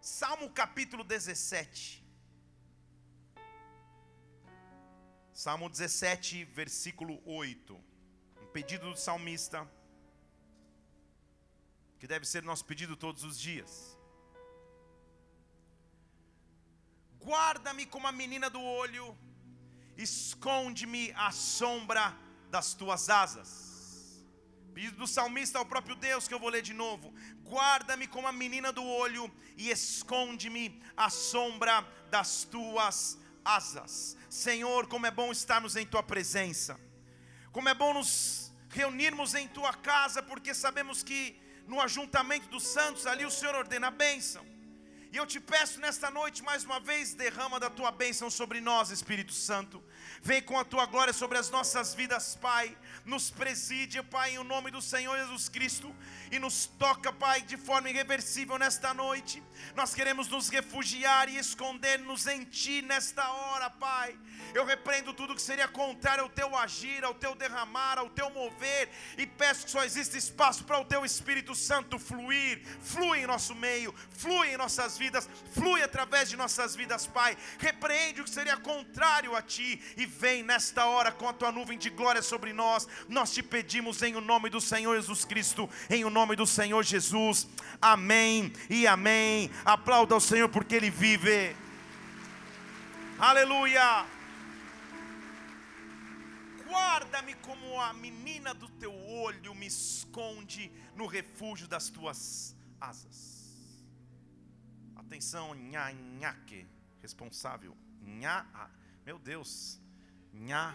Salmo capítulo 17. Salmo 17, versículo 8. Um pedido do salmista, que deve ser nosso pedido todos os dias. Guarda-me como a menina do olho, esconde-me à sombra das tuas asas. Pedido do salmista ao próprio Deus, que eu vou ler de novo. Guarda-me como a menina do olho e esconde-me à sombra das tuas asas. Senhor, como é bom estarmos em tua presença. Como é bom nos reunirmos em tua casa, porque sabemos que no ajuntamento dos santos ali o Senhor ordena a bênção. E eu te peço nesta noite mais uma vez, derrama da tua bênção sobre nós, Espírito Santo. Vem com a tua glória sobre as nossas vidas, Pai. Nos preside, Pai, em nome do Senhor Jesus Cristo. E nos toca, Pai, de forma irreversível nesta noite. Nós queremos nos refugiar e esconder-nos em Ti nesta hora, Pai. Eu repreendo tudo que seria contrário ao Teu agir, ao Teu derramar, ao Teu mover. E peço que só exista espaço para o Teu Espírito Santo fluir. Flui em nosso meio, flui em nossas vidas, flui através de nossas vidas, Pai. Repreende o que seria contrário a Ti e vem nesta hora com a Tua nuvem de glória sobre nós. Nós te pedimos em o nome do Senhor Jesus Cristo, em o nome do Senhor Jesus. Amém e amém. Aplauda ao Senhor porque Ele vive. Aleluia. Guarda-me como a menina do teu olho me esconde no refúgio das tuas asas. Atenção, nha, nhaque, responsável. Nha, meu Deus. Nha,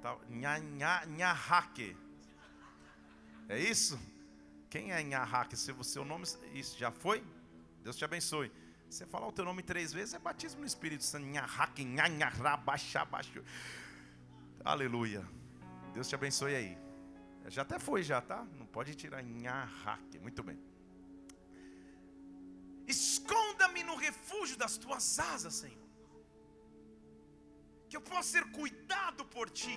tá, nha, nha, nhahaque. É isso? Quem é nhahaque? Se o seu nome, isso já foi? Deus te abençoe. Você falar o teu nome três vezes é batismo no Espírito Santo. Nhahaque, baixo. Aleluia. Deus te abençoe aí. Já até foi já, tá? Não pode tirar nhahaque. Muito bem. Esconda-me no refúgio das tuas asas, Senhor. Que eu possa ser cuidado por ti.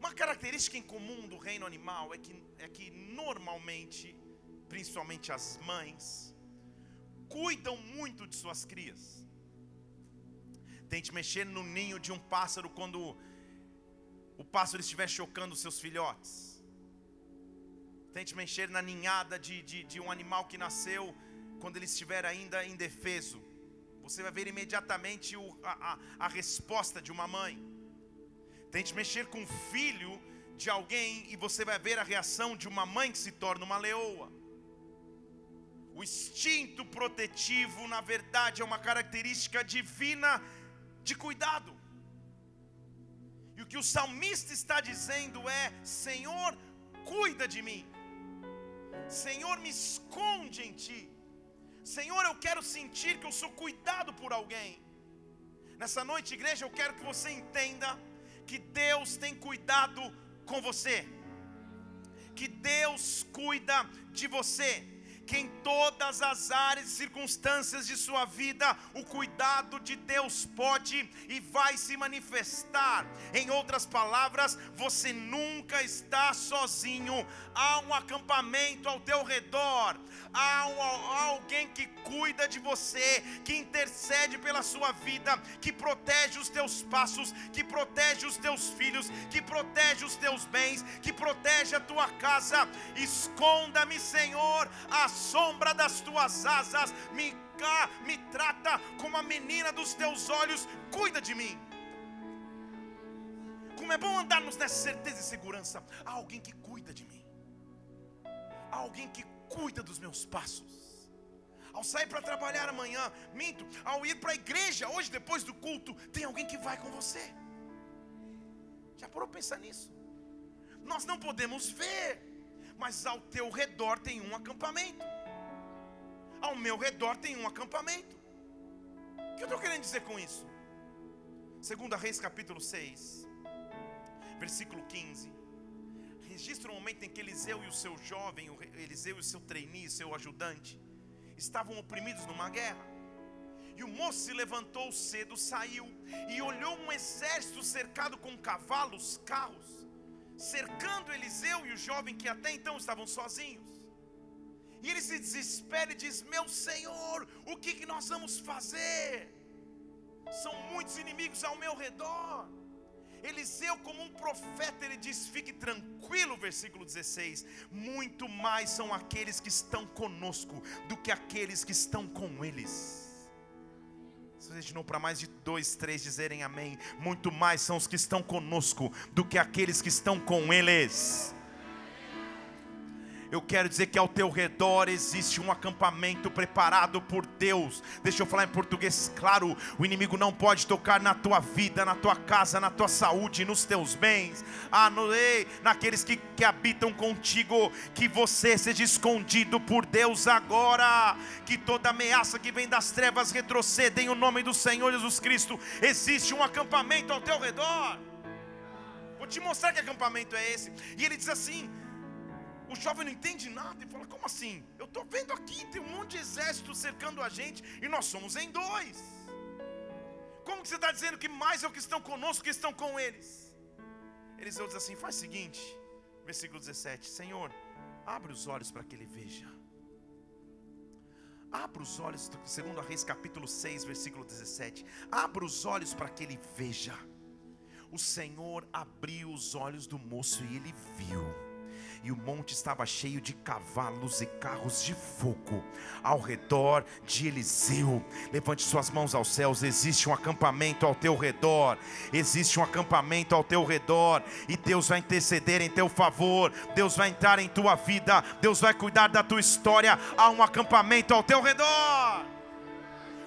Uma característica em comum do reino animal é que, é que normalmente, principalmente as mães, cuidam muito de suas crias. Tente mexer no ninho de um pássaro quando o pássaro estiver chocando seus filhotes. Tente mexer na ninhada de, de, de um animal que nasceu quando ele estiver ainda indefeso. Você vai ver imediatamente o, a, a, a resposta de uma mãe. Tente mexer com o filho de alguém e você vai ver a reação de uma mãe que se torna uma leoa. O instinto protetivo, na verdade, é uma característica divina de cuidado. E o que o salmista está dizendo é: Senhor, cuida de mim. Senhor, me esconde em ti. Senhor, eu quero sentir que eu sou cuidado por alguém. Nessa noite, igreja, eu quero que você entenda que Deus tem cuidado com você. Que Deus cuida de você que em todas as áreas e circunstâncias de sua vida, o cuidado de Deus pode e vai se manifestar. Em outras palavras, você nunca está sozinho, há um acampamento ao teu redor, há, há alguém que cuida de você, que intercede pela sua vida, que protege os teus passos, que protege os teus filhos, que protege os teus bens, que protege a tua casa. Esconda-me, Senhor, a sombra das tuas asas, me, me trata como a menina dos teus olhos, cuida de mim. Como é bom andarmos nessa certeza e segurança. Há alguém que cuida de mim, há alguém que cuida dos meus passos. Ao sair para trabalhar amanhã, minto, ao ir para a igreja hoje depois do culto, tem alguém que vai com você. Já parou pensar nisso? Nós não podemos ver, mas ao teu redor tem um acampamento ao meu redor tem um acampamento. O que eu estou querendo dizer com isso? Segunda Reis capítulo 6, versículo 15. Registra o momento em que Eliseu e o seu jovem, Eliseu e o seu trainee, seu ajudante, estavam oprimidos numa guerra. E o moço se levantou cedo, saiu e olhou um exército cercado com cavalos, carros, cercando Eliseu e o jovem que até então estavam sozinhos. E ele se desespera e diz: Meu Senhor, o que, que nós vamos fazer? São muitos inimigos ao meu redor. Eliseu, como um profeta, ele diz: Fique tranquilo, versículo 16. Muito mais são aqueles que estão conosco do que aqueles que estão com eles. Se você não para mais de dois, três dizerem amém, muito mais são os que estão conosco do que aqueles que estão com eles eu quero dizer que ao teu redor existe um acampamento preparado por Deus. Deixa eu falar em português claro: o inimigo não pode tocar na tua vida, na tua casa, na tua saúde, nos teus bens, ah, no, ei, naqueles que, que habitam contigo. Que você seja escondido por Deus agora. Que toda ameaça que vem das trevas retroceda em o nome do Senhor Jesus Cristo. Existe um acampamento ao teu redor. Vou te mostrar que acampamento é esse. E ele diz assim: o jovem não entende nada e fala: Como assim? Eu estou vendo aqui, tem um monte de exército cercando a gente e nós somos em dois. Como que você está dizendo que mais é o que estão conosco que estão com eles? Eliseu diz assim: Faz o seguinte, versículo 17: Senhor, abre os olhos para que ele veja. Abra os olhos, segundo a Reis capítulo 6, versículo 17. Abra os olhos para que ele veja. O Senhor abriu os olhos do moço e ele viu e o monte estava cheio de cavalos e carros de fogo ao redor de Eliseu. Levante suas mãos aos céus, existe um acampamento ao teu redor, existe um acampamento ao teu redor, e Deus vai interceder em teu favor, Deus vai entrar em tua vida, Deus vai cuidar da tua história. Há um acampamento ao teu redor.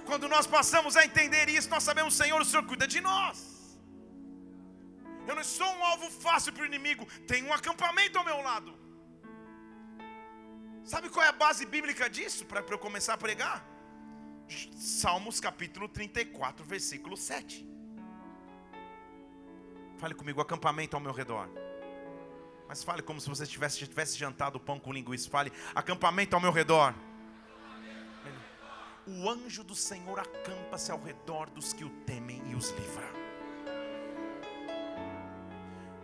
Quando nós passamos a entender isso, nós sabemos, Senhor, o Senhor cuida de nós. Eu não sou um alvo fácil para o inimigo. Tem um acampamento ao meu lado. Sabe qual é a base bíblica disso? Para eu começar a pregar? Salmos capítulo 34, versículo 7. Fale comigo, acampamento ao meu redor. Mas fale como se você tivesse, tivesse jantado pão com linguiça. Fale, acampamento ao meu redor. O anjo do Senhor acampa-se ao redor dos que o temem e os livra.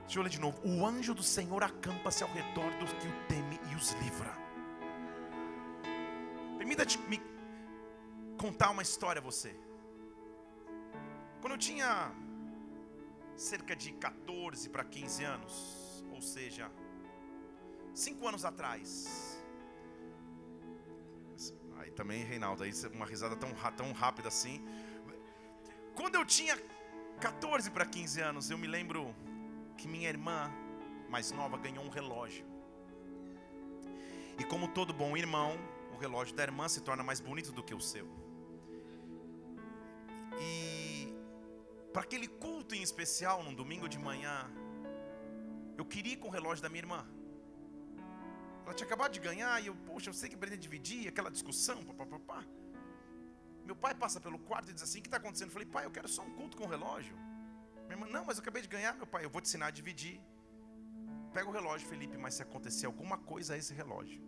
Deixa eu ler de novo. O anjo do Senhor acampa-se ao redor dos que o teme e os livra. Permita-me contar uma história a você. Quando eu tinha cerca de 14 para 15 anos, ou seja, 5 anos atrás. Aí também, Reinaldo, aí uma risada tão, tão rápida assim. Quando eu tinha 14 para 15 anos, eu me lembro que minha irmã mais nova ganhou um relógio. E como todo bom irmão, o relógio da irmã se torna mais bonito do que o seu. E para aquele culto em especial, num domingo de manhã, eu queria ir com o relógio da minha irmã. Ela tinha acabado de ganhar e eu, poxa, eu sei que pretende dividir, aquela discussão, papapá. Meu pai passa pelo quarto e diz assim: O que está acontecendo? Eu falei, pai, eu quero só um culto com o relógio. Minha irmã, não, mas eu acabei de ganhar, meu pai, eu vou te ensinar a dividir. Pega o relógio, Felipe, mas se acontecer alguma coisa a esse relógio,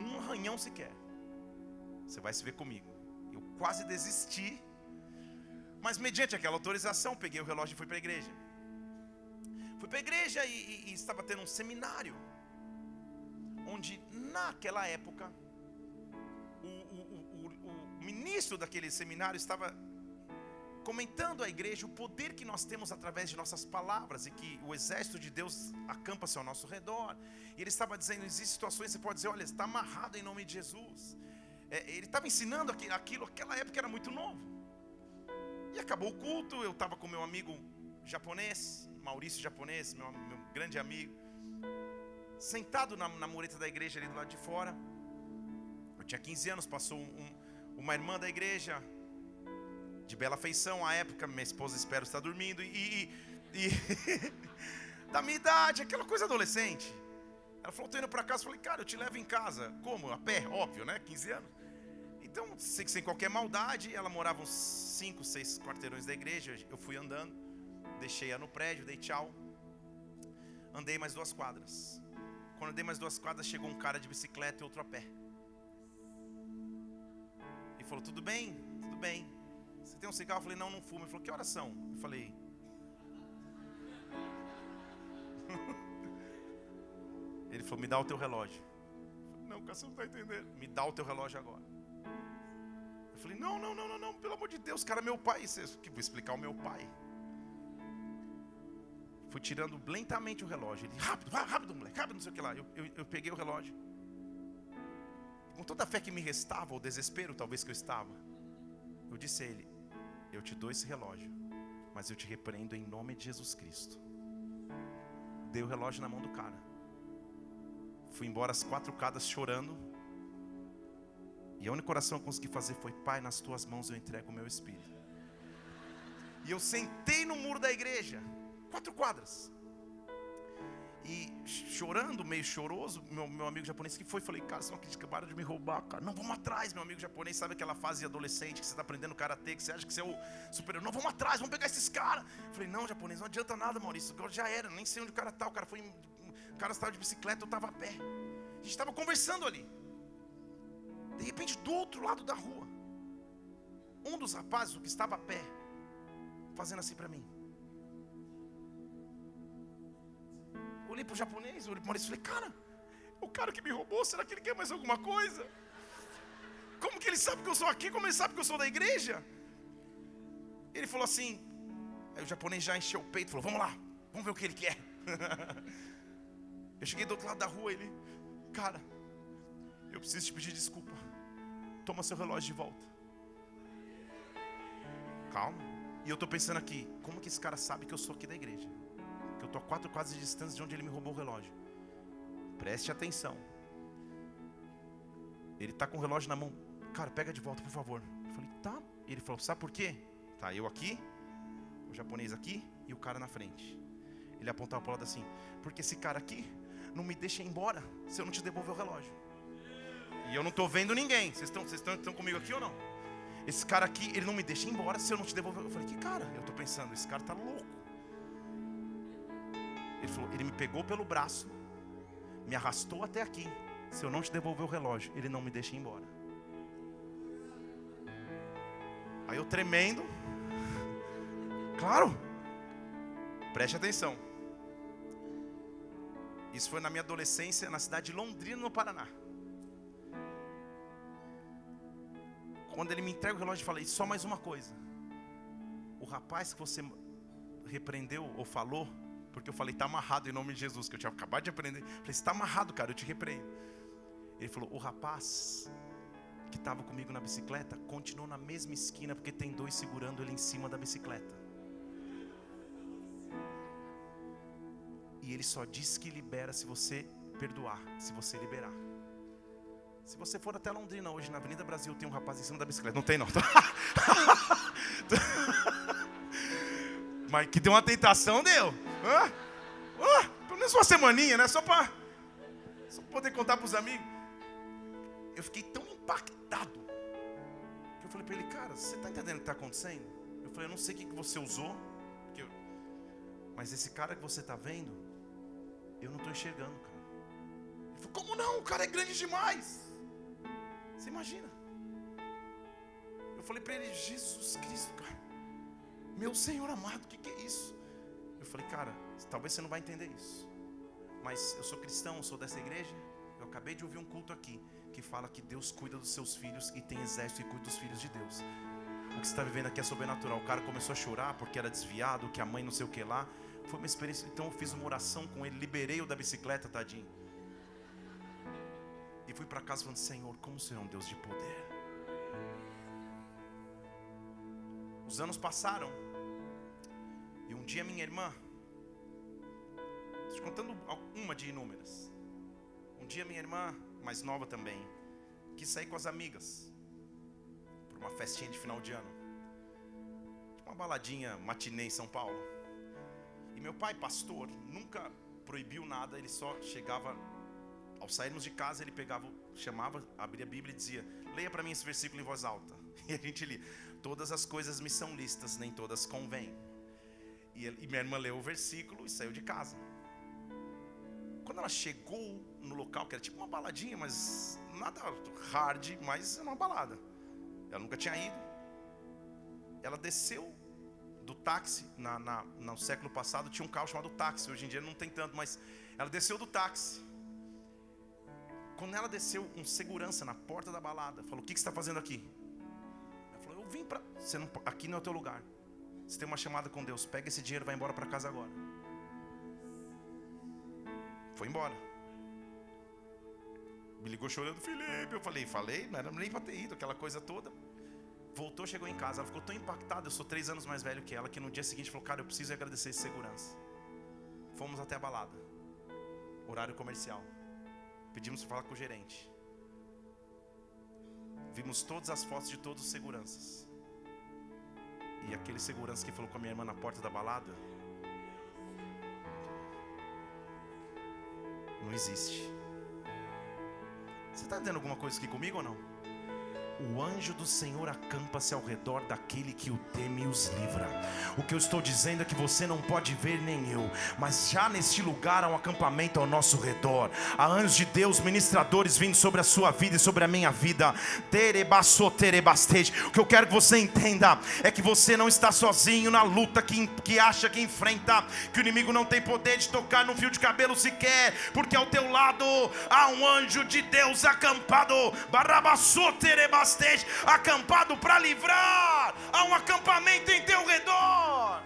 um arranhão sequer, você vai se ver comigo. Eu quase desisti, mas mediante aquela autorização, peguei o relógio e fui para a igreja. Fui para a igreja e, e, e estava tendo um seminário, onde naquela época, o, o, o, o ministro daquele seminário estava comentando à igreja o poder que nós temos através de nossas palavras e que o exército de Deus acampa-se ao nosso redor. E ele estava dizendo: existem situações que você pode dizer, olha, está amarrado em nome de Jesus. É, ele estava ensinando aquilo, aquela época era muito novo. E acabou o culto, eu estava com meu amigo japonês, Maurício japonês, meu, meu grande amigo, sentado na, na, mureta da igreja ali do lado de fora. Eu tinha 15 anos, passou um, uma irmã da igreja, de bela feição à época, minha esposa espero estar dormindo e, e, e da minha idade, aquela coisa adolescente. Ela falou: "Tô indo para casa". Eu falei: "Cara, eu te levo em casa". Como? A pé, óbvio, né? 15 anos. Então, sem, sem qualquer maldade, ela morava uns 5, 6 quarteirões da igreja. Eu fui andando, deixei ela no prédio, dei tchau. Andei mais duas quadras. Quando eu dei mais duas quadras, chegou um cara de bicicleta e outro a pé. E falou: Tudo bem? Tudo bem. Você tem um cigarro? Eu falei, não, não fumo. Ele falou, que horas são? Eu falei. Ele falou, me dá o teu relógio. cara, você não está entendendo. Me dá o teu relógio agora. Eu falei, não, não, não, não, não, pelo amor de Deus, cara, meu pai. Que vou explicar o meu pai. Fui tirando lentamente o relógio. Ele, rápido, rápido, moleque, rápido, não sei o que lá. Eu, eu, eu peguei o relógio. Com toda a fé que me restava, o desespero talvez que eu estava, eu disse a ele: Eu te dou esse relógio, mas eu te repreendo em nome de Jesus Cristo. Dei o relógio na mão do cara. Fui embora às quatro cadas chorando. E a única oração que eu consegui fazer foi: Pai, nas tuas mãos eu entrego o meu espírito. E eu sentei no muro da igreja quatro quadras. E chorando, meio choroso, meu, meu amigo japonês que foi, falei, cara, não acredita que acabaram de me roubar, cara. Não, vamos atrás, meu amigo japonês, sabe aquela fase adolescente que você está aprendendo karatê, que você acha que você é o superior. Não, vamos atrás, vamos pegar esses caras. Falei, não, japonês, não adianta nada, Maurício. Já era, nem sei onde o cara tá. O cara foi. O cara estava de bicicleta, eu estava a pé. A gente estava conversando ali. De repente, do outro lado da rua, um dos rapazes, o que estava a pé, fazendo assim para mim. Olhei para o japonês, olhei para o Maurício e falei, cara, o cara que me roubou, será que ele quer mais alguma coisa? Como que ele sabe que eu sou aqui? Como ele sabe que eu sou da igreja? Ele falou assim, aí o japonês já encheu o peito, falou, vamos lá, vamos ver o que ele quer. eu cheguei do outro lado da rua, ele, cara, eu preciso te pedir desculpa. Toma seu relógio de volta. Calma. E eu estou pensando aqui, como que esse cara sabe que eu sou aqui da igreja? Estou a quatro quadras de distância de onde ele me roubou o relógio. Preste atenção. Ele está com o relógio na mão. Cara, pega de volta, por favor. Eu falei, tá. Ele falou, sabe por quê? Tá eu aqui, o japonês aqui e o cara na frente. Ele apontava para o lado assim, porque esse cara aqui não me deixa ir embora se eu não te devolver o relógio. E eu não estou vendo ninguém. Vocês estão comigo aqui ou não? Esse cara aqui, ele não me deixa ir embora se eu não te devolver. Eu falei, que cara? Eu estou pensando, esse cara está louco. Ele falou: Ele me pegou pelo braço, me arrastou até aqui. Se eu não te devolver o relógio, ele não me deixa ir embora. Aí eu tremendo, claro, preste atenção. Isso foi na minha adolescência, na cidade de Londrina, no Paraná. Quando ele me entrega o relógio, eu falei: só mais uma coisa. O rapaz que você repreendeu ou falou, porque eu falei, está amarrado em nome de Jesus, que eu tinha acabado de aprender. Eu falei, está amarrado, cara, eu te repreendo. Ele falou, o rapaz que estava comigo na bicicleta continuou na mesma esquina, porque tem dois segurando ele em cima da bicicleta. E ele só diz que libera se você perdoar, se você liberar. Se você for até Londrina hoje, na Avenida Brasil, tem um rapaz em cima da bicicleta. Não tem, não. Mas que deu uma tentação, deu. Ah, ah, pelo menos uma semaninha, né? Só para só poder contar para os amigos. Eu fiquei tão impactado que eu falei para ele, cara, você está entendendo o que está acontecendo? Eu falei, eu não sei o que você usou, eu... mas esse cara que você está vendo, eu não estou enxergando, cara. Ele falou, como não? O cara é grande demais. Você imagina? Eu falei para ele, Jesus Cristo, cara. Meu Senhor amado, o que, que é isso? Eu falei, cara, talvez você não vai entender isso. Mas eu sou cristão, eu sou dessa igreja. Eu acabei de ouvir um culto aqui que fala que Deus cuida dos seus filhos e tem exército e cuida dos filhos de Deus. O que você está vivendo aqui é sobrenatural. O cara começou a chorar porque era desviado, que a mãe não sei o que lá. Foi uma experiência. Então eu fiz uma oração com ele, liberei o da bicicleta, tadinho. E fui para casa falando: Senhor, como Senhor é um Deus de poder. Os anos passaram. E um dia minha irmã, estou contando uma de inúmeras. Um dia minha irmã, mais nova também, quis sair com as amigas para uma festinha de final de ano. Uma baladinha matinê em São Paulo. E meu pai, pastor, nunca proibiu nada, ele só chegava ao sairmos de casa, ele pegava, chamava, abria a Bíblia e dizia: "Leia para mim esse versículo em voz alta". E a gente lia: "Todas as coisas me são listas, nem todas convêm". E, e minha irmã leu o versículo e saiu de casa. Quando ela chegou no local, que era tipo uma baladinha, mas nada hard, mas uma balada. Ela nunca tinha ido. Ela desceu do táxi. Na, na, no século passado tinha um carro chamado táxi. Hoje em dia não tem tanto, mas ela desceu do táxi. Quando ela desceu, um segurança na porta da balada falou: O que, que você está fazendo aqui? Ela falou: Eu vim para. Não... Aqui não é o teu lugar. Você tem uma chamada com Deus. Pega esse dinheiro e vai embora para casa agora. Foi embora. Me ligou chorando, Felipe. Eu falei, falei, não era nem para ter ido, aquela coisa toda. Voltou, chegou em casa. Ela ficou tão impactada. Eu sou três anos mais velho que ela. Que no dia seguinte falou: Cara, eu preciso agradecer esse segurança. Fomos até a balada. Horário comercial. Pedimos para falar com o gerente. Vimos todas as fotos de todos os seguranças. E aquele segurança que falou com a minha irmã na porta da balada. Não existe. Você está entendendo alguma coisa aqui comigo ou não? O anjo do Senhor acampa-se ao redor daquele que o teme e os livra. O que eu estou dizendo é que você não pode ver nem eu, mas já neste lugar há um acampamento ao nosso redor. Há anjos de Deus, ministradores vindo sobre a sua vida e sobre a minha vida. O que eu quero que você entenda é que você não está sozinho na luta que, que acha que enfrenta, que o inimigo não tem poder de tocar no fio de cabelo sequer, porque ao teu lado há um anjo de Deus acampado. Barabassoterebastej esteja acampado para livrar. Há um acampamento em teu redor.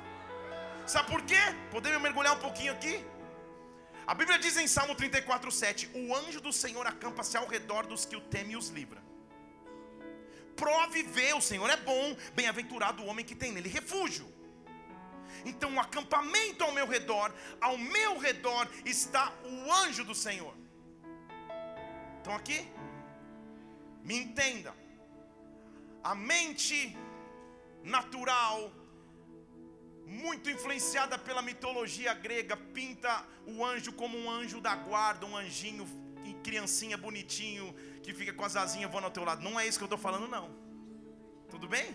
Sabe por quê? Podemos mergulhar um pouquinho aqui? A Bíblia diz em Salmo 34, 7: O anjo do Senhor acampa-se ao redor dos que o temem e os livra. Prove ver, o Senhor é bom, bem-aventurado o homem que tem nele refúgio. Então, o acampamento ao meu redor, ao meu redor está o anjo do Senhor. Estão aqui? Me entenda a mente natural, muito influenciada pela mitologia grega, pinta o anjo como um anjo da guarda, um anjinho, criancinha bonitinho, que fica com as asinhas voando ao teu lado. Não é isso que eu estou falando, não. Tudo bem?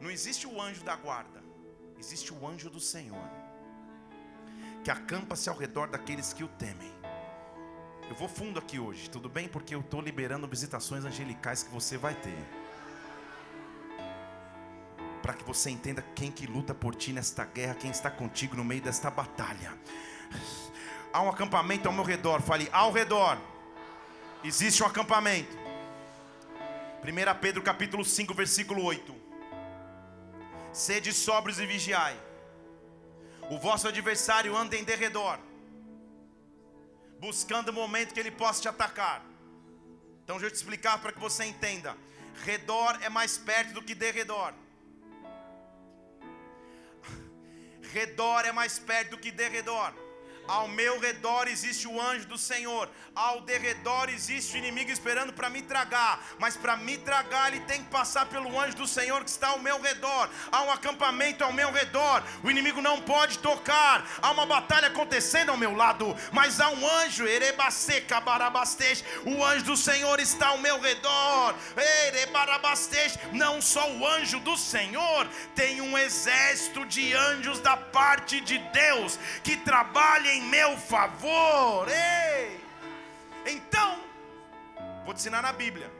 Não existe o anjo da guarda, existe o anjo do Senhor, que acampa-se ao redor daqueles que o temem. Eu vou fundo aqui hoje, tudo bem? Porque eu estou liberando visitações angelicais que você vai ter para que você entenda quem que luta por ti nesta guerra, quem está contigo no meio desta batalha. Há um acampamento ao meu redor, fale ao redor. Existe um acampamento. 1 Pedro capítulo 5, versículo 8. Sede sóbrios e vigiai. O vosso adversário anda em derredor, buscando o momento que ele possa te atacar. Então deixa eu te explicar para que você entenda. Redor é mais perto do que derredor. Redor é mais perto do que derredor. Ao meu redor existe o anjo do Senhor. Ao derredor existe o inimigo esperando para me tragar. Mas para me tragar, ele tem que passar pelo anjo do Senhor que está ao meu redor. Há um acampamento ao meu redor. O inimigo não pode tocar. Há uma batalha acontecendo ao meu lado. Mas há um anjo. O anjo do Senhor está ao meu redor. Não só o anjo do Senhor, tem um exército de anjos da parte de Deus que trabalha em meu favor. Ei! Então, vou te ensinar na Bíblia.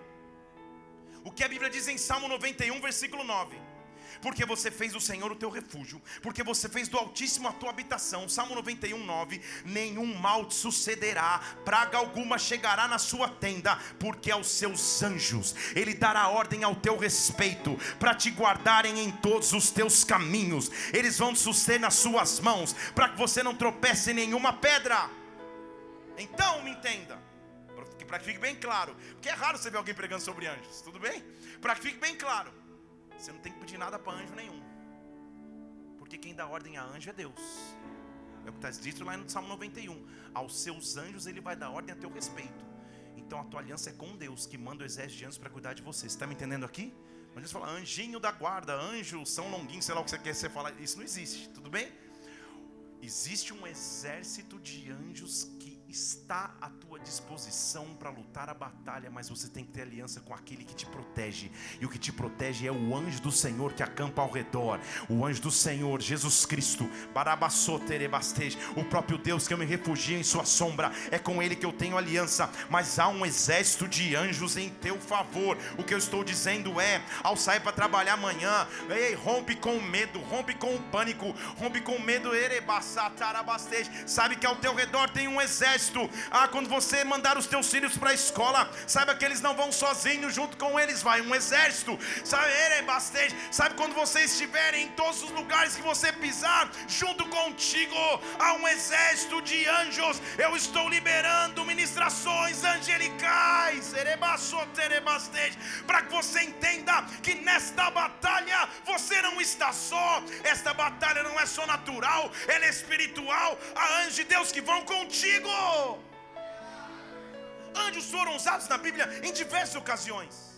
O que a Bíblia diz em Salmo 91, versículo 9 porque você fez do Senhor o teu refúgio, porque você fez do Altíssimo a tua habitação. Salmo 91, 9: Nenhum mal te sucederá, praga alguma chegará na sua tenda, porque aos seus anjos ele dará ordem ao teu respeito, para te guardarem em todos os teus caminhos, eles vão te suster nas suas mãos, para que você não tropece em nenhuma pedra. Então me entenda, para que fique bem claro, porque é raro você ver alguém pregando sobre anjos, tudo bem? Para que fique bem claro, você não tem que pedir nada para anjo nenhum. Porque quem dá ordem a anjo é Deus. É o que está escrito lá no Salmo 91. Aos seus anjos ele vai dar ordem a teu respeito. Então a tua aliança é com Deus, que manda o exército de anjos para cuidar de você. Você está me entendendo aqui? Mas você fala, anjinho da guarda, anjo, São Longuinho, sei lá o que você quer você falar. Isso não existe, tudo bem? Existe um exército de anjos que está à tua disposição para lutar a batalha, mas você tem que ter aliança com aquele que te protege. E o que te protege é o anjo do Senhor que acampa ao redor. O anjo do Senhor, Jesus Cristo, o próprio Deus que eu me refugio em sua sombra. É com ele que eu tenho aliança, mas há um exército de anjos em teu favor. O que eu estou dizendo é, ao sair para trabalhar amanhã, ei, rompe com o medo, rompe com o pânico, rompe com o medo, sabe que ao teu redor tem um exército Ah, quando você mandar os teus filhos para a escola, saiba que eles não vão sozinhos, junto com eles vai um exército. Sabe, é bastante. Sabe quando você estiver em todos os lugares que você pisar, junto contigo há um exército de anjos. Eu estou liberando ministrações angelicais. Para que você entenda que nesta batalha você não está só. Esta batalha não é só natural, ela é espiritual. Há anjos de Deus que vão contigo. Anjos foram usados na Bíblia em diversas ocasiões.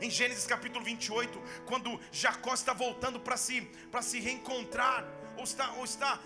Em Gênesis capítulo 28, quando Jacó está voltando para se, se reencontrar, ou está, ou está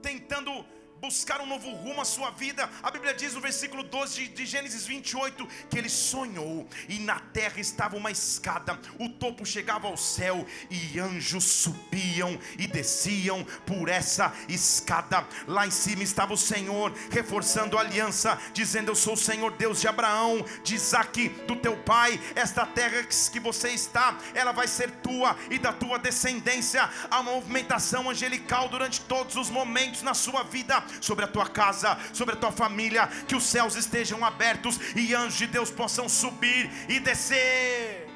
tentando buscar um novo rumo à sua vida. A Bíblia diz no versículo 12 de, Gênesis 28 que ele sonhou e na terra estava uma escada, o topo chegava ao céu e anjos subiam e desciam por essa escada. Lá em cima estava o Senhor reforçando a aliança, dizendo: Eu sou o Senhor Deus de Abraão, de Isaac, do teu pai. Esta terra que você está, ela vai ser tua e da tua descendência. A movimentação angelical durante todos os momentos na sua vida sobre a tua casa, sobre a tua família, que os céus estejam abertos e anjos de Deus possam subir e descer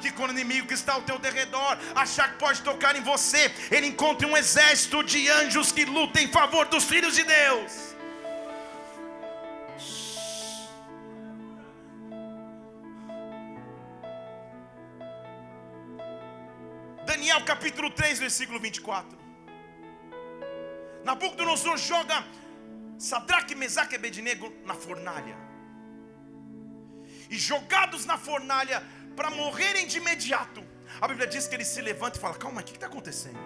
que quando o inimigo que está ao teu derredor achar que pode tocar em você, ele encontre um exército de anjos que lutem em favor dos filhos de Deus. Daniel capítulo 3, versículo 24. Nabucodonosor joga Sadraque, Mesaque e Abednego na fornalha. E jogados na fornalha para morrerem de imediato. A Bíblia diz que ele se levanta e fala: Calma, o que está acontecendo?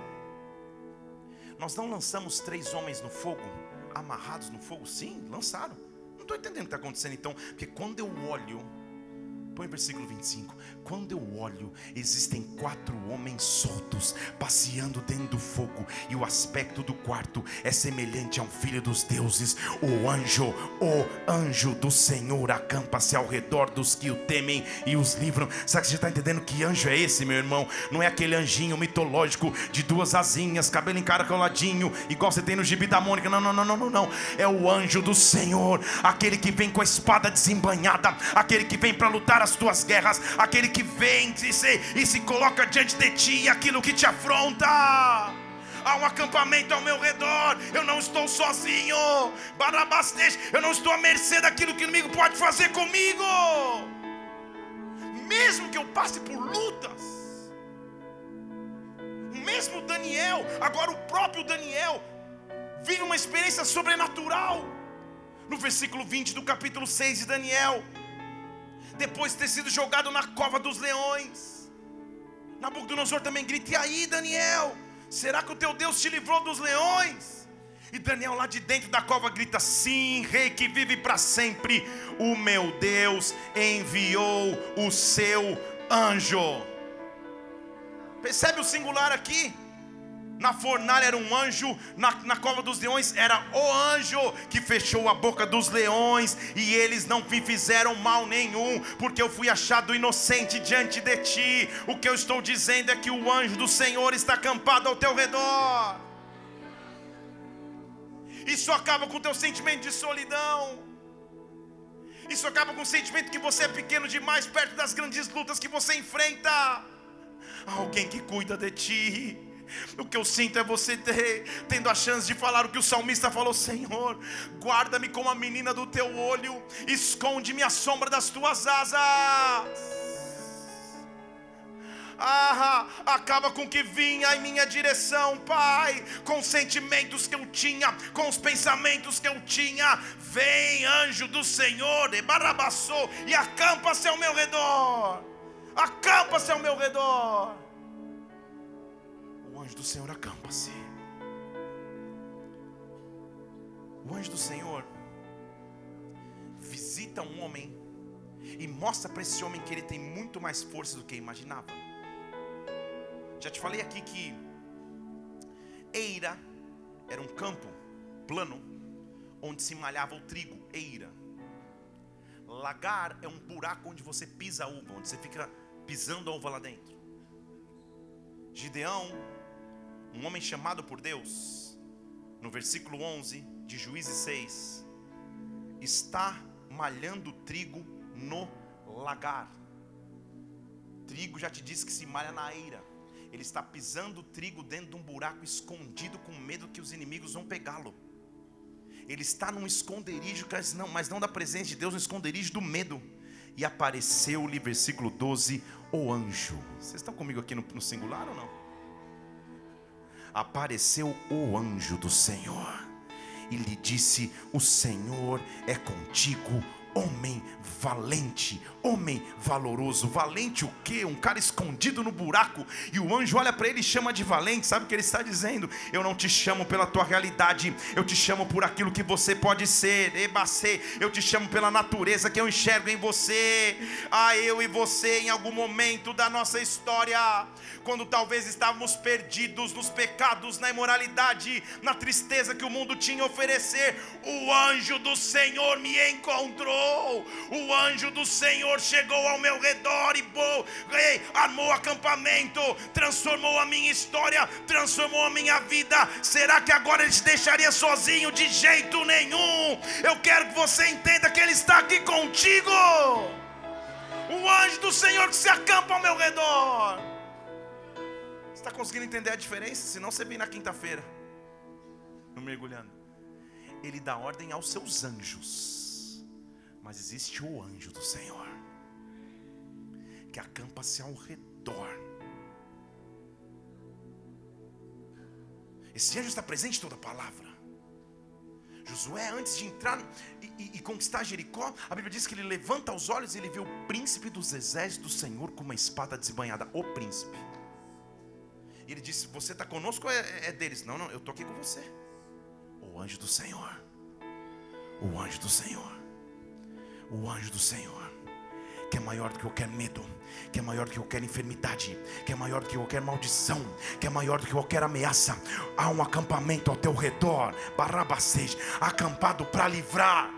Nós não lançamos três homens no fogo, amarrados no fogo? Sim, lançaram. Não estou entendendo o que está acontecendo então, porque quando eu olho Põe versículo 25. Quando eu olho, existem quatro homens soltos passeando dentro do fogo, e o aspecto do quarto é semelhante a um filho dos deuses. O anjo, o anjo do Senhor acampa-se ao redor dos que o temem e os livram. Sabe que você está entendendo que anjo é esse, meu irmão? Não é aquele anjinho mitológico de duas asinhas, cabelo encaracoladinho, igual você tem no gibi da Mônica. Não, não, não, não, não, não. É o anjo do Senhor, aquele que vem com a espada desembanhada, aquele que vem para lutar as tuas guerras, aquele que vem e se, e se coloca diante de ti, aquilo que te afronta. Há um acampamento ao meu redor, eu não estou sozinho, Barabastej, eu não estou à mercê daquilo que o inimigo pode fazer comigo, mesmo que eu passe por lutas, mesmo Daniel, agora o próprio Daniel, vive uma experiência sobrenatural, no versículo 20 do capítulo 6 de Daniel, depois de ter sido jogado na cova dos leões. Nabucodonosor também grita: E aí, Daniel? Será que o teu Deus te livrou dos leões? E Daniel lá de dentro da cova grita: Sim, rei que vive para sempre, o meu Deus enviou o seu anjo. Percebe o singular aqui? Na fornalha era um anjo, na, na cova dos leões era o anjo que fechou a boca dos leões, e eles não me fizeram mal nenhum, porque eu fui achado inocente diante de ti. O que eu estou dizendo é que o anjo do Senhor está acampado ao teu redor. Isso acaba com o teu sentimento de solidão. Isso acaba com o sentimento que você é pequeno demais perto das grandes lutas que você enfrenta. Alguém que cuida de ti o que eu sinto é você ter, tendo a chance de falar o que o salmista falou: Senhor, guarda-me como a menina do teu olho, esconde-me a sombra das tuas asas. Ah, acaba com que vinha em minha direção, Pai, com os sentimentos que eu tinha, com os pensamentos que eu tinha. Vem, anjo do Senhor, e barabassou, e acampa-se ao meu redor. Acampa-se ao meu redor anjo do Senhor acampa-se. O anjo do Senhor visita um homem e mostra para esse homem que ele tem muito mais força do que imaginava. Já te falei aqui que Eira era um campo plano onde se malhava o trigo, Eira. Lagar é um buraco onde você pisa a uva, onde você fica pisando a uva lá dentro. Gideão um homem chamado por Deus, no versículo 11 de Juízes 6, está malhando trigo no lagar. Trigo já te disse que se malha na eira. Ele está pisando trigo dentro de um buraco escondido com medo que os inimigos vão pegá-lo. Ele está num esconderijo, mas não da presença de Deus, no esconderijo do medo. E apareceu-lhe, versículo 12, o anjo. Vocês estão comigo aqui no, no singular ou não? Apareceu o anjo do Senhor. E lhe disse: O Senhor é contigo, homem valente, homem valoroso. Valente o quê? Um cara escondido no buraco. E o anjo olha para ele e chama de valente. Sabe o que ele está dizendo? Eu não te chamo pela tua realidade, eu te chamo por aquilo que você pode ser. Ebacê, eu te chamo pela natureza que eu enxergo em você. Ah, eu e você em algum momento da nossa história, quando talvez estávamos perdidos nos pecados, na imoralidade, na tristeza que o mundo tinha a oferecer, o anjo do Senhor me encontrou o anjo do Senhor chegou ao meu redor e bom, ei, armou acampamento, transformou a minha história, transformou a minha vida. Será que agora ele te deixaria sozinho? De jeito nenhum. Eu quero que você entenda que ele está aqui contigo. O anjo do Senhor que se acampa ao meu redor. Está conseguindo entender a diferença? Senão você vem na quinta-feira, no mergulhando. Ele dá ordem aos seus anjos mas existe o anjo do Senhor que acampa-se ao redor. Esse anjo está presente em toda a palavra. Josué, antes de entrar e, e, e, conquistar Jericó, a Bíblia diz que ele levanta os olhos e ele vê o príncipe dos exércitos do Senhor com uma espada desbanhada. O príncipe. E ele disse: Você está conosco ou é, é deles? Não, não, eu estou aqui com você. O anjo do Senhor. O anjo do Senhor o anjo do Senhor, que é maior do que qualquer medo, que é maior do que qualquer enfermidade, que é maior do que qualquer maldição, que é maior do que qualquer ameaça. Há um acampamento ao teu redor, Barabacês, acampado para livrar.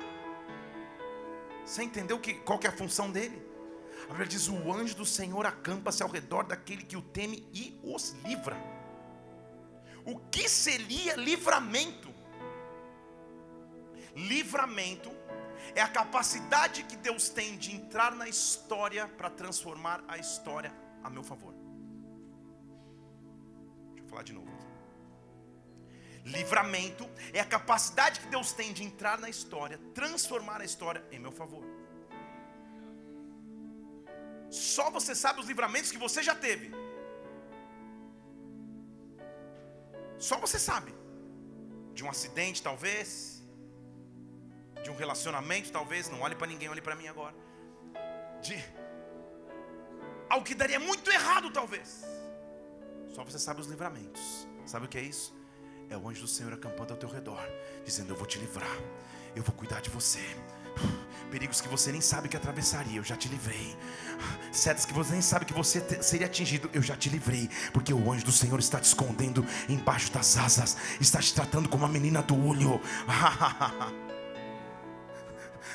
Você entendeu que, qual que é a função dele? A Bíblia diz: o anjo do Senhor acampa-se ao redor daquele que o teme e os livra. O que seria livramento? Livramento é a capacidade que Deus tem de entrar na história para transformar a história a meu favor. Deixa eu falar de novo. Livramento é a capacidade que Deus tem de entrar na história, transformar a história em meu favor. Só você sabe os livramentos que você já teve. Só você sabe. De um acidente, talvez de um relacionamento, talvez, não olhe para ninguém, olhe para mim agora. De algo que daria muito errado, talvez. Só você sabe os livramentos. Sabe o que é isso? É o anjo do Senhor acampando ao teu redor, dizendo: Eu vou te livrar, eu vou cuidar de você. Perigos que você nem sabe que atravessaria, eu já te livrei. Setas que você nem sabe que você seria atingido, eu já te livrei. Porque o anjo do Senhor está te escondendo embaixo das asas, está te tratando como a menina do olho.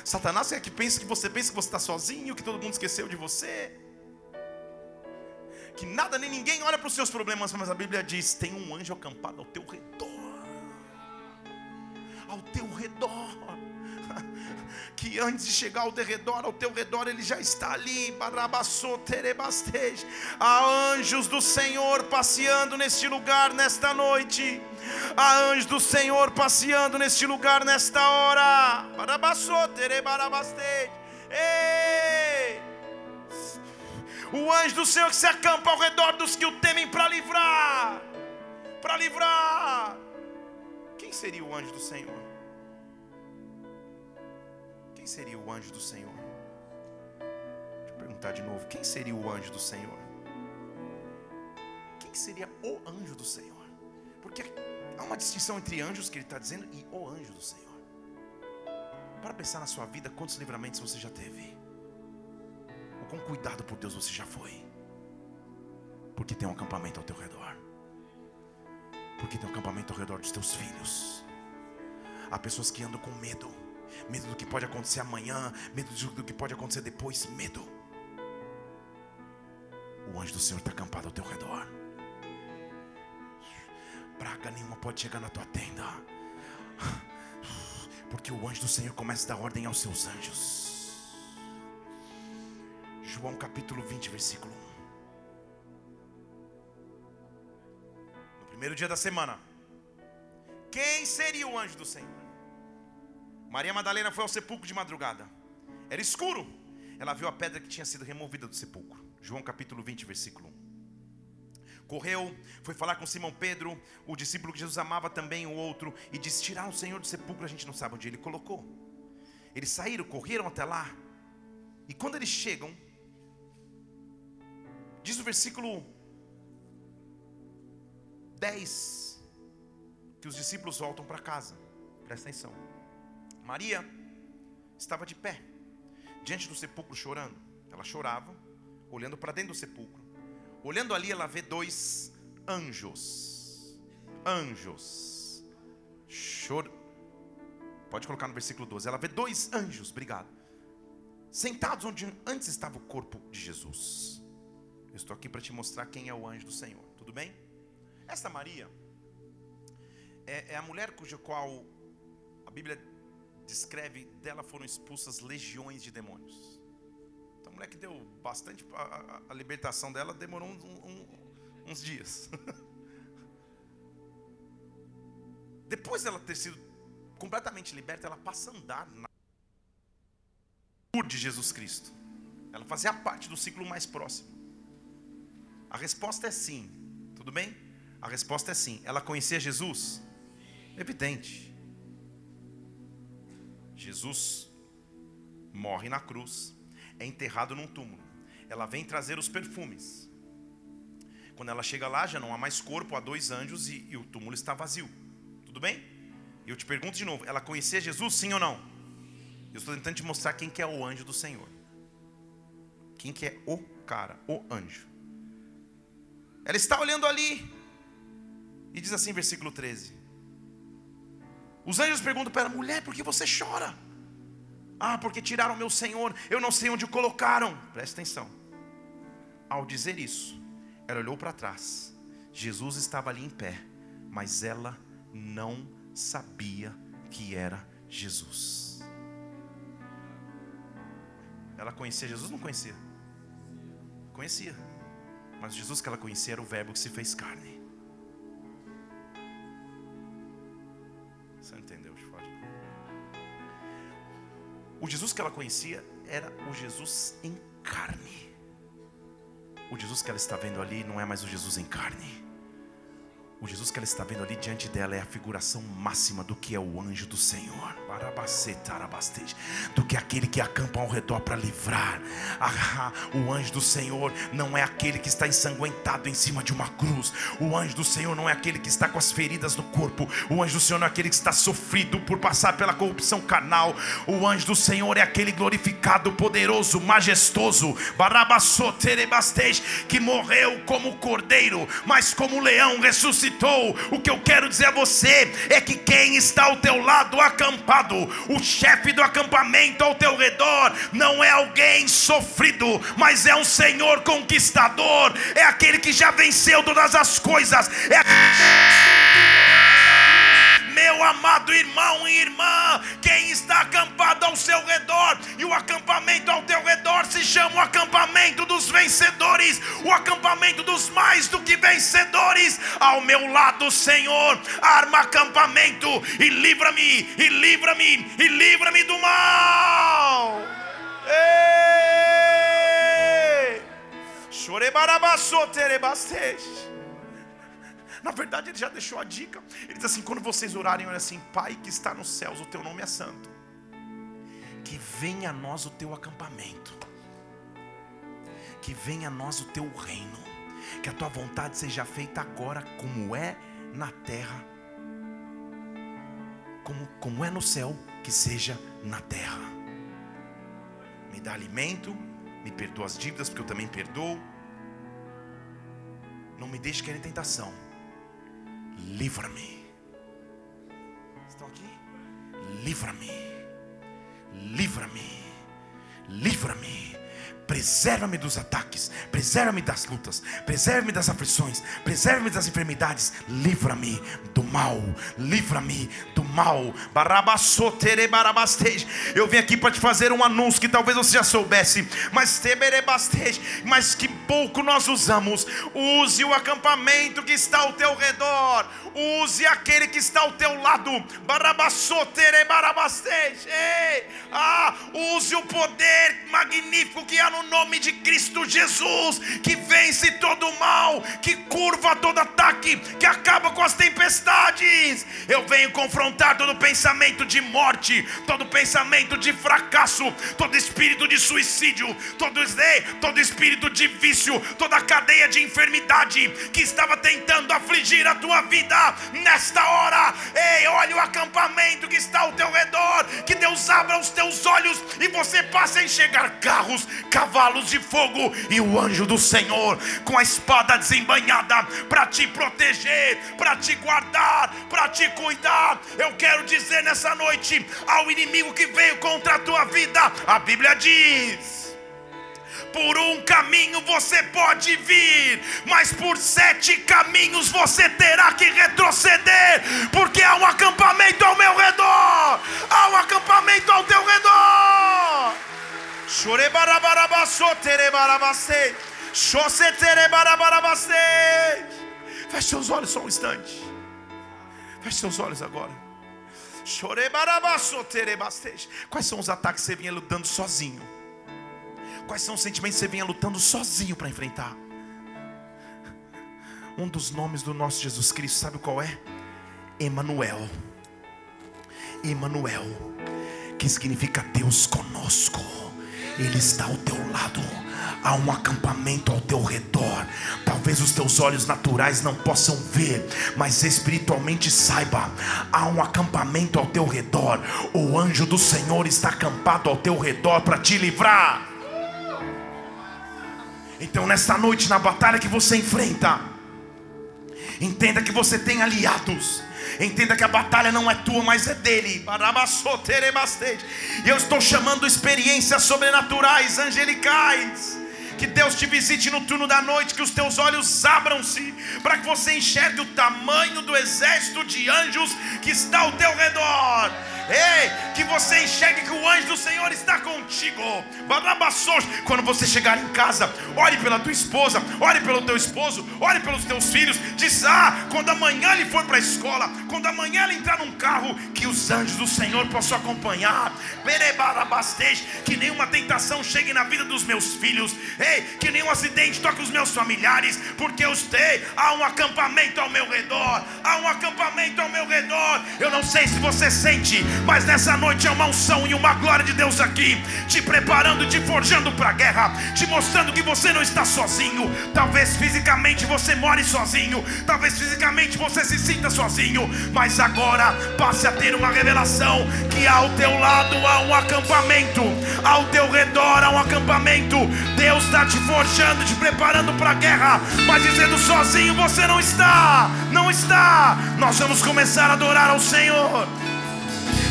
Satanás é que pensa que você pensa que você está sozinho, que todo mundo esqueceu de você. Que nada nem ninguém olha para os seus problemas, mas a Bíblia diz: tem um anjo acampado ao teu redor. Ao teu redor que antes de chegar ao teu redor, ao teu redor, ele já está ali. Há anjos do Senhor passeando neste lugar nesta noite. Há anjos do Senhor passeando neste lugar nesta hora. Ei! O anjo do Senhor que se acampa ao redor dos que o temem para livrar. Para livrar. Quem seria o anjo do Senhor? Seria o anjo do Senhor? Deixa eu perguntar de novo: quem seria o anjo do Senhor? Quem seria o anjo do Senhor? Porque há uma distinção entre anjos que ele está dizendo e o anjo do Senhor. Para pensar na sua vida, quantos livramentos você já teve? O quão cuidado por Deus você já foi? Porque tem um acampamento ao teu redor. Porque tem um acampamento ao redor dos teus filhos. Há pessoas que andam com medo medo do que pode acontecer amanhã, medo do que pode acontecer depois, medo. O anjo do Senhor está acampado ao teu redor. Praga nenhuma pode chegar na tua tenda. Porque o anjo do Senhor começa a dar ordem aos seus anjos. João capítulo 20, versículo 1. No primeiro dia da semana, quem seria o anjo do Senhor? Maria Madalena foi ao sepulcro de madrugada. Era escuro. Ela viu a pedra que tinha sido removida do sepulcro. João capítulo 20, versículo 1 correu, foi falar com Simão Pedro, o discípulo que Jesus amava também, o outro, e disse: Tirar o Senhor do sepulcro, a gente não sabe onde ele colocou. Eles saíram, correram até lá, e quando eles chegam, Diz o versículo 10 que os discípulos voltam para casa. Presta atenção. Maria estava de pé, diante do sepulcro chorando. Ela chorava, olhando para dentro do sepulcro. Olhando ali, ela vê dois anjos. Anjos. Chor... Pode colocar no versículo 12. Ela vê dois anjos, obrigado. Sentados onde antes estava o corpo de Jesus. Eu estou aqui para te mostrar quem é o anjo do Senhor. Tudo bem? Esta Maria é, é a mulher cuja qual a Bíblia descreve dela foram expulsas legiões de demônios. Então, a mulher que deu bastante. A, a, a libertação dela demorou um, um, uns dias. Depois dela ter sido completamente liberta, ela passa a andar na de Jesus Cristo. Ela fazia parte do ciclo mais próximo. A resposta é sim. Tudo bem? A resposta é sim. Ela conhecia Jesus? Evidente. Jesus morre na cruz, é enterrado num túmulo. Ela vem trazer os perfumes. Quando ela chega lá, já não há mais corpo, há dois anjos e, e o túmulo está vazio. Tudo bem? Eu te pergunto de novo: ela conhecia Jesus, sim ou não? Eu estou tentando te mostrar quem que é o anjo do Senhor. Quem que é o cara, o anjo. Ela está olhando ali. E diz assim, versículo 13: Os anjos perguntam para ela, mulher, por que você chora? Ah, porque tiraram meu Senhor, eu não sei onde o colocaram. Presta atenção. Ao dizer isso, ela olhou para trás. Jesus estava ali em pé, mas ela não sabia que era Jesus. Ela conhecia Jesus? Não conhecia? Conhecia. Mas Jesus que ela conhecia era o Verbo que se fez carne. Você não entendeu, Chifode? O Jesus que ela conhecia era o Jesus em carne. O Jesus que ela está vendo ali não é mais o Jesus em carne. O Jesus que ela está vendo ali diante dela é a figuração máxima do que é o anjo do Senhor. Do que aquele que acampa ao redor para livrar. Ah, o anjo do Senhor não é aquele que está ensanguentado em cima de uma cruz. O anjo do Senhor não é aquele que está com as feridas no corpo. O anjo do Senhor não é aquele que está sofrido por passar pela corrupção carnal. O anjo do Senhor é aquele glorificado, poderoso, majestoso. Que morreu como cordeiro, mas como leão ressuscitou O que eu quero dizer a você é que quem está ao teu lado acampado, o chefe do acampamento ao teu redor, não é alguém sofrido, mas é um Senhor conquistador, é aquele que já venceu todas as coisas, é meu amado irmão e irmã, quem está acampado ao seu redor, e o acampamento ao teu redor se chama o acampamento dos vencedores, o acampamento dos mais do que vencedores. Ao meu lado, Senhor, arma acampamento e livra-me, e livra-me, e livra-me do mal. Ei! Chorebarabaçoterebastej. Na verdade, ele já deixou a dica. Ele diz assim: quando vocês orarem, olha assim, Pai que está nos céus, o teu nome é santo. Que venha a nós o teu acampamento. Que venha a nós o teu reino. Que a tua vontade seja feita agora, como é na terra, como, como é no céu, que seja na terra. Me dá alimento, me perdoa as dívidas, porque eu também perdoo. Não me deixe cair em tentação livra-me. Estão aqui? Livra-me, livra-me, livra-me preserva-me dos ataques, preserva-me das lutas, preserva-me das aflições, preserva-me das enfermidades, livra-me do mal, livra-me do mal. Eu vim aqui para te fazer um anúncio que talvez você já soubesse, mas mas que pouco nós usamos. Use o acampamento que está ao teu redor. Use aquele que está ao teu lado. Ah, use o poder magnífico que há no nome de Cristo Jesus, que vence todo o mal, que curva todo ataque, que acaba com as tempestades. Eu venho confrontar todo pensamento de morte, todo pensamento de fracasso, todo espírito de suicídio, todo, todo espírito de vício, toda cadeia de enfermidade que estava tentando afligir a tua vida nesta hora. Ei, olha o acampamento que está ao teu redor. Que Deus abra os teus olhos e você passe a enxergar carros, cavalos de fogo e o anjo do Senhor com a espada desembanhada para te proteger, para te guardar, para te cuidar. Eu quero dizer nessa noite ao inimigo que veio contra a tua vida, a Bíblia diz por um caminho você pode vir, mas por sete caminhos você terá que retroceder, porque há um acampamento ao meu redor, há um acampamento ao teu redor. Feche seus olhos só um instante. Feche seus olhos agora. Quais são os ataques que você vinha lutando sozinho? Quais são os sentimentos que você vinha lutando sozinho para enfrentar? Um dos nomes do nosso Jesus Cristo, sabe qual é? Emanuel. Emanuel, que significa Deus conosco. Ele está ao teu lado. Há um acampamento ao teu redor. Talvez os teus olhos naturais não possam ver, mas espiritualmente saiba: há um acampamento ao teu redor. O anjo do Senhor está acampado ao teu redor para te livrar. Então, nesta noite, na batalha que você enfrenta, entenda que você tem aliados. Entenda que a batalha não é tua, mas é dele. E eu estou chamando experiências sobrenaturais, angelicais. Que Deus te visite no turno da noite, que os teus olhos abram-se, para que você enxergue o tamanho do exército de anjos que está ao teu redor. Ei, que você enxergue que o anjo do Senhor está contigo. Quando você chegar em casa, ore pela tua esposa, ore pelo teu esposo, ore pelos teus filhos. Diz: Ah, quando amanhã ele for para a escola, quando amanhã ele entrar num carro, que os anjos do Senhor possam acompanhar. Que nenhuma tentação chegue na vida dos meus filhos. Ei, que nenhum acidente toque os meus familiares, porque eu sei, há um acampamento ao meu redor. Há um acampamento ao meu redor. Eu não sei se você sente, mas nessa noite é uma unção e uma glória de Deus aqui, te preparando, te forjando para a guerra, te mostrando que você não está sozinho. Talvez fisicamente você more sozinho, talvez fisicamente você se sinta sozinho, mas agora passe a ter uma revelação que ao teu lado há um acampamento, ao teu redor há um acampamento. Deus está te forjando, te preparando para a guerra, mas dizendo sozinho você não está, não está. Nós vamos começar a adorar ao Senhor.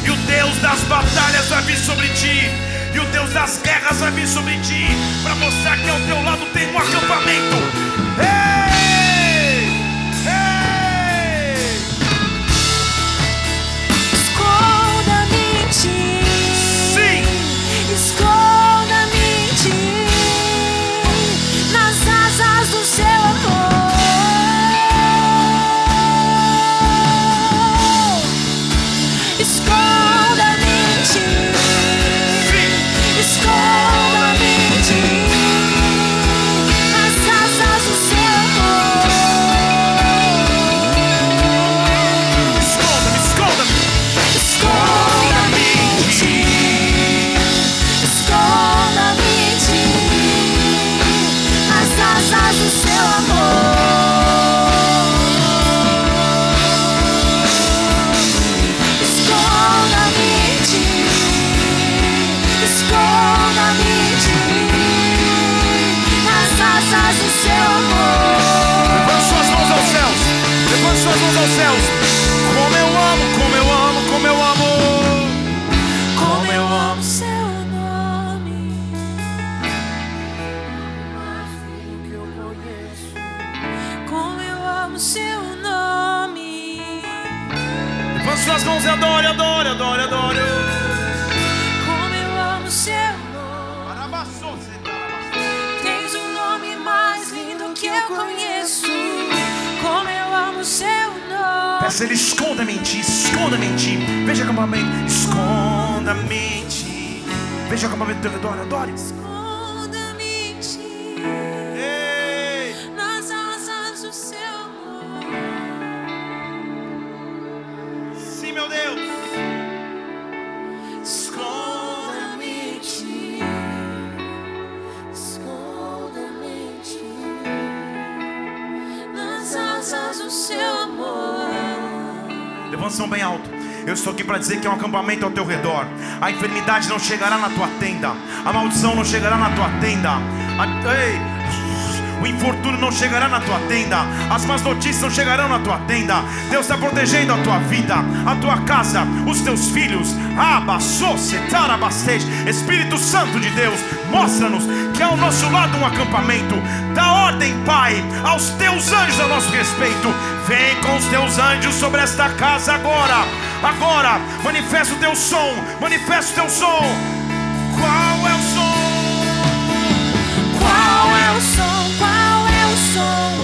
E o Deus das batalhas vai vir sobre ti. E o Deus das guerras vai vir sobre ti. Para mostrar que ao teu lado tem um acampamento. Ei! Ei! Esconda-me em ti. Sim! Esconda-me em ti. Nas asas do seu amor. Mãos e adore, adore, adore, adore. Como eu amo seu nome. Tens um nome mais lindo que eu conheço. Como eu amo seu nome. Peça ele, esconda-me em ti, esconda-me em ti. Veja o acampamento, esconda-me em ti. Veja o acampamento ao teu redor, adore. Levanta bem alto. Eu estou aqui para dizer que é um acampamento ao teu redor. A enfermidade não chegará na tua tenda. A maldição não chegará na tua tenda. A- Ei! O infortúnio não chegará na tua tenda. As más notícias não chegarão na tua tenda. Deus está protegendo a tua vida, a tua casa, os teus filhos. Abassocetarabasteja. Espírito Santo de Deus, mostra-nos que ao nosso lado um acampamento. Dá ordem, Pai, aos teus anjos a nosso respeito. Vem com os teus anjos sobre esta casa agora. Agora, manifesta o teu som, manifesta o teu som. Qual é o som? Qual é o som? Qual é o som?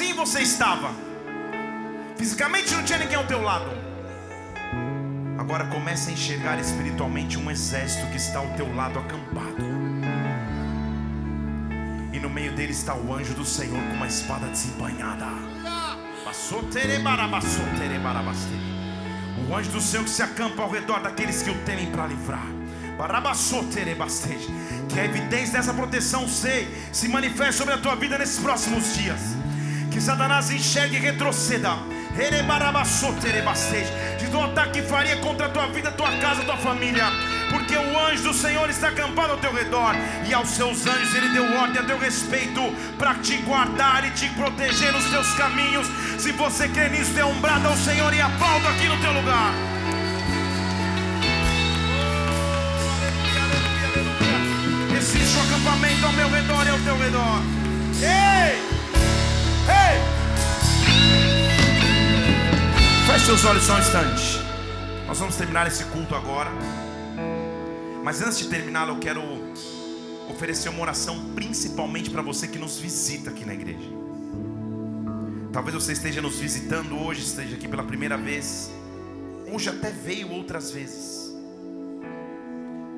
Sozinho você estava. Fisicamente não tinha ninguém ao teu lado. Agora comece a enxergar espiritualmente um exército que está ao teu lado acampado. E no meio dele está o anjo do Senhor com uma espada. Bassoterebarabassoterebarabaste. O anjo do Senhor que se acampa ao redor daqueles que o temem para livrar. Que a evidência dessa proteção sei se manifeste sobre a tua vida nesses próximos dias. Que Satanás enxergue e retroceda. Erebarabassoterebaste. De todo ataque que faria contra a tua vida, tua casa, tua família. Porque o anjo do Senhor está acampado ao teu redor, e aos seus anjos ele deu ordem a teu respeito, para te guardar e te proteger nos teus caminhos. Se você crê nisso, dê um brado ao Senhor e aplauda aqui no teu lugar. Existe um acampamento ao meu redor e ao teu redor. Ei! Ei! Feche seus olhos só um instante. Nós vamos terminar esse culto agora. Mas antes de terminá-lo, eu quero oferecer uma oração principalmente para você que nos visita aqui na igreja. Talvez você esteja nos visitando hoje, esteja aqui pela primeira vez. Hoje até veio outras vezes.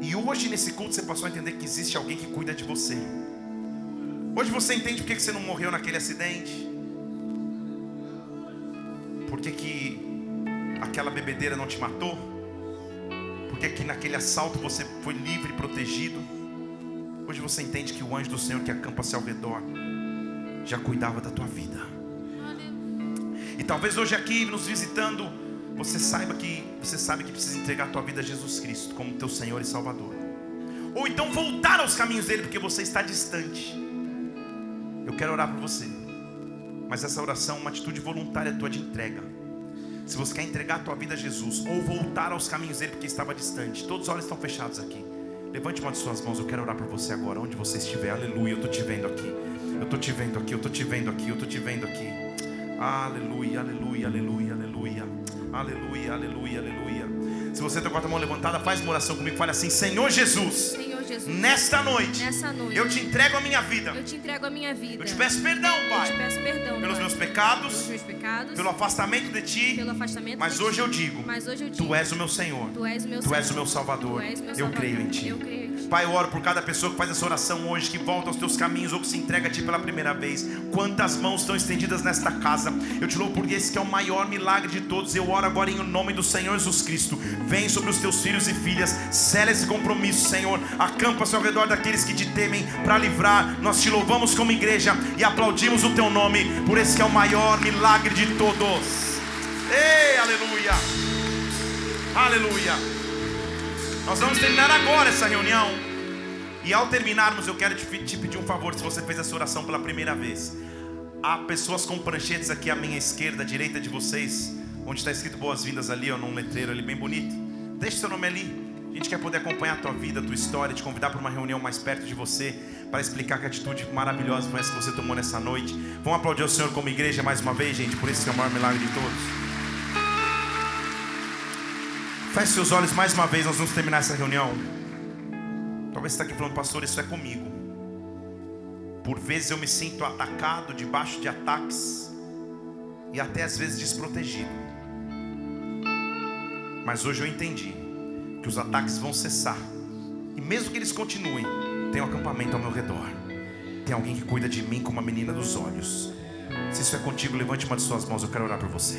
E hoje nesse culto você passou a entender que existe alguém que cuida de você. Hoje você entende por que você não morreu naquele acidente? Por que, que aquela bebedeira não te matou? Por que, que naquele assalto você foi livre e protegido? Hoje você entende que o anjo do Senhor que acampa-se ao redor já cuidava da tua vida. E talvez hoje aqui nos visitando, você saiba que você sabe que precisa entregar a tua vida a Jesus Cristo como teu Senhor e Salvador. ou então voltar aos caminhos dele porque você está distante. Eu quero orar por você, mas essa oração é uma atitude voluntária tua de entrega. Se você quer entregar a tua vida a Jesus ou voltar aos caminhos dele porque estava distante, todos os olhos estão fechados aqui. Levante uma de suas mãos, eu quero orar por você agora, onde você estiver. Aleluia, eu estou te vendo aqui. Eu estou te vendo aqui, eu estou te vendo aqui, eu estou te vendo aqui. Aleluia, aleluia, aleluia, aleluia. Aleluia, aleluia, aleluia. Se você está com a mão levantada, faz uma oração comigo. Fale assim: Senhor Jesus. Jesus. Nesta noite. Nessa noite. Eu te entrego a minha vida. Eu te entrego a minha vida. Eu te peço perdão, Pai. Peço perdão. Pelos pai, meus pecados. Pelos meus pecados. Pelo afastamento de ti. Afastamento Mas de hoje ti. eu digo. Mas hoje eu digo. Tu és o meu Senhor. Tu és o meu Senhor. és o meu Salvador. O meu Eu Salvador. creio em ti. Eu creio em ti. Pai, eu oro por cada pessoa que faz essa oração hoje, que volta aos teus caminhos ou que se entrega a ti pela primeira vez. Quantas mãos estão estendidas nesta casa. Eu te louvo porque esse que é o maior milagre de todos. Eu oro agora em nome do Senhor Jesus Cristo. Vem sobre os teus filhos e filhas. Sela esse compromisso, Senhor. Acampa-se ao redor daqueles que te temem para livrar. Nós te louvamos como igreja e aplaudimos o teu nome por esse que é o maior milagre de todos. Ei, aleluia. Aleluia. Nós vamos terminar agora essa reunião. E ao terminarmos, eu quero te, te pedir um favor, se você fez essa oração pela primeira vez. Há pessoas com pranchetes aqui à minha esquerda, à direita de vocês, onde está escrito boas-vindas ali, ó, num letreiro ali bem bonito. Deixe seu nome ali. A gente quer poder acompanhar a tua vida, a tua história, te convidar para uma reunião mais perto de você, para explicar que atitude maravilhosa foi essa que você tomou nessa noite. Vamos aplaudir o Senhor como igreja mais uma vez, gente, por isso que é o maior milagre de todos. Feche seus olhos mais uma vez, nós vamos terminar essa reunião. Talvez você está aqui falando, pastor, isso é comigo. Por vezes eu me sinto atacado, debaixo de ataques, e até às vezes desprotegido. Mas hoje eu entendi que os ataques vão cessar, e mesmo que eles continuem, tem um acampamento ao meu redor, tem alguém que cuida de mim como uma menina dos olhos. Se isso é contigo, levante uma de suas mãos, eu quero orar por você.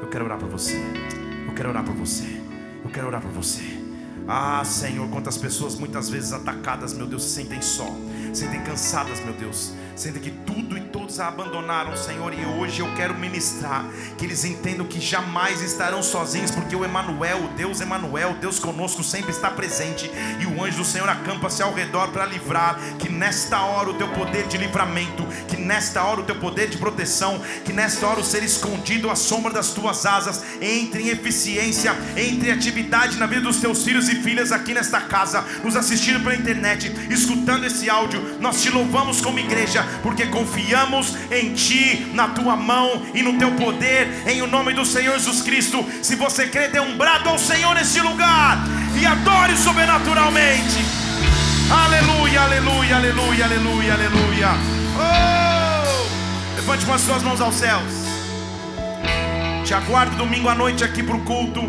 Eu quero orar por você. Eu quero orar por você. Eu quero orar por você. Ah, Senhor, quantas pessoas muitas vezes atacadas, meu Deus, se sentem só, sentem cansadas, meu Deus, sentem que tudo e a abandonaram, Senhor, e hoje eu quero ministrar que eles entendam que jamais estarão sozinhos, porque o Emanuel, o Deus Emanuel, Deus conosco sempre está presente, e o anjo do Senhor acampa-se ao redor para livrar, que nesta hora o teu poder de livramento, que nesta hora o teu poder de proteção, que nesta hora o ser escondido à sombra das tuas asas, entre em eficiência, entre em atividade na vida dos teus filhos e filhas aqui nesta casa, nos assistindo pela internet, escutando esse áudio, nós te louvamos como igreja, porque confiamos em Ti, na Tua mão e no Teu poder, em o nome do Senhor Jesus Cristo. Se você crê, dê um brado ao Senhor neste lugar e adore sobrenaturalmente. Aleluia, aleluia, aleluia, aleluia, aleluia. Oh! Levante umas suas mãos aos céus. Te aguardo domingo à noite aqui para o culto.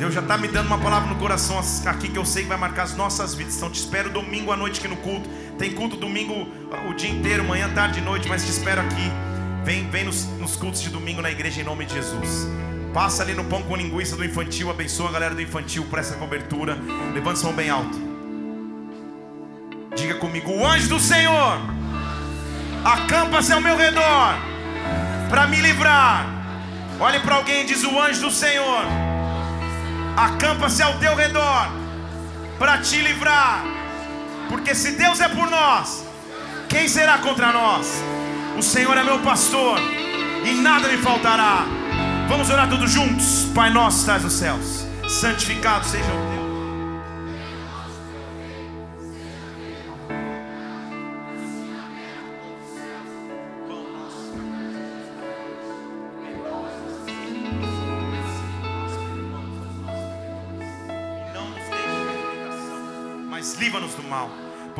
Deus já está me dando uma palavra no coração aqui que eu sei que vai marcar as nossas vidas. Então te espero domingo à noite aqui no culto. Tem culto domingo o dia inteiro, manhã, tarde noite, mas te espero aqui. Vem, vem nos, nos cultos de domingo na igreja em nome de Jesus. Passa ali no pão com linguiça do infantil, abençoa a galera do infantil por essa cobertura. Levante sua mão bem alto. Diga comigo: o anjo do Senhor acampa-se ao meu redor para me livrar. Olhe para alguém e diz: o anjo do Senhor acampa-se ao teu redor para te livrar. Porque se Deus é por nós, quem será contra nós? O Senhor é meu pastor e nada me faltará. Vamos orar todos juntos. Pai nosso, estás nos céus, santificado seja o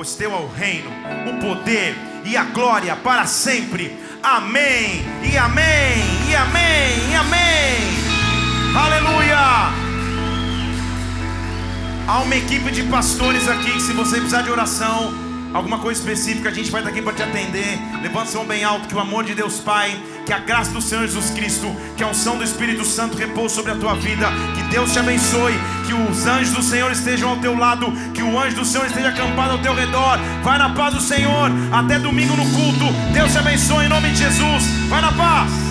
Pois teu é o reino, o poder e a glória para sempre. Amém. E amém. E amém. E amém. Aleluia. Há uma equipe de pastores aqui. Se você precisar de oração, alguma coisa específica, a gente vai estar aqui para te atender. Levanta sua mão bem alto. Que o amor de Deus Pai, que a graça do Senhor Jesus Cristo, que a unção do Espírito Santo repouse sobre a tua vida. Que Deus te abençoe. Que os anjos do Senhor estejam ao teu lado. Que o anjo do Senhor esteja acampado ao teu redor. Vai na paz do Senhor. Até domingo no culto. Deus te abençoe em nome de Jesus. Vai na paz.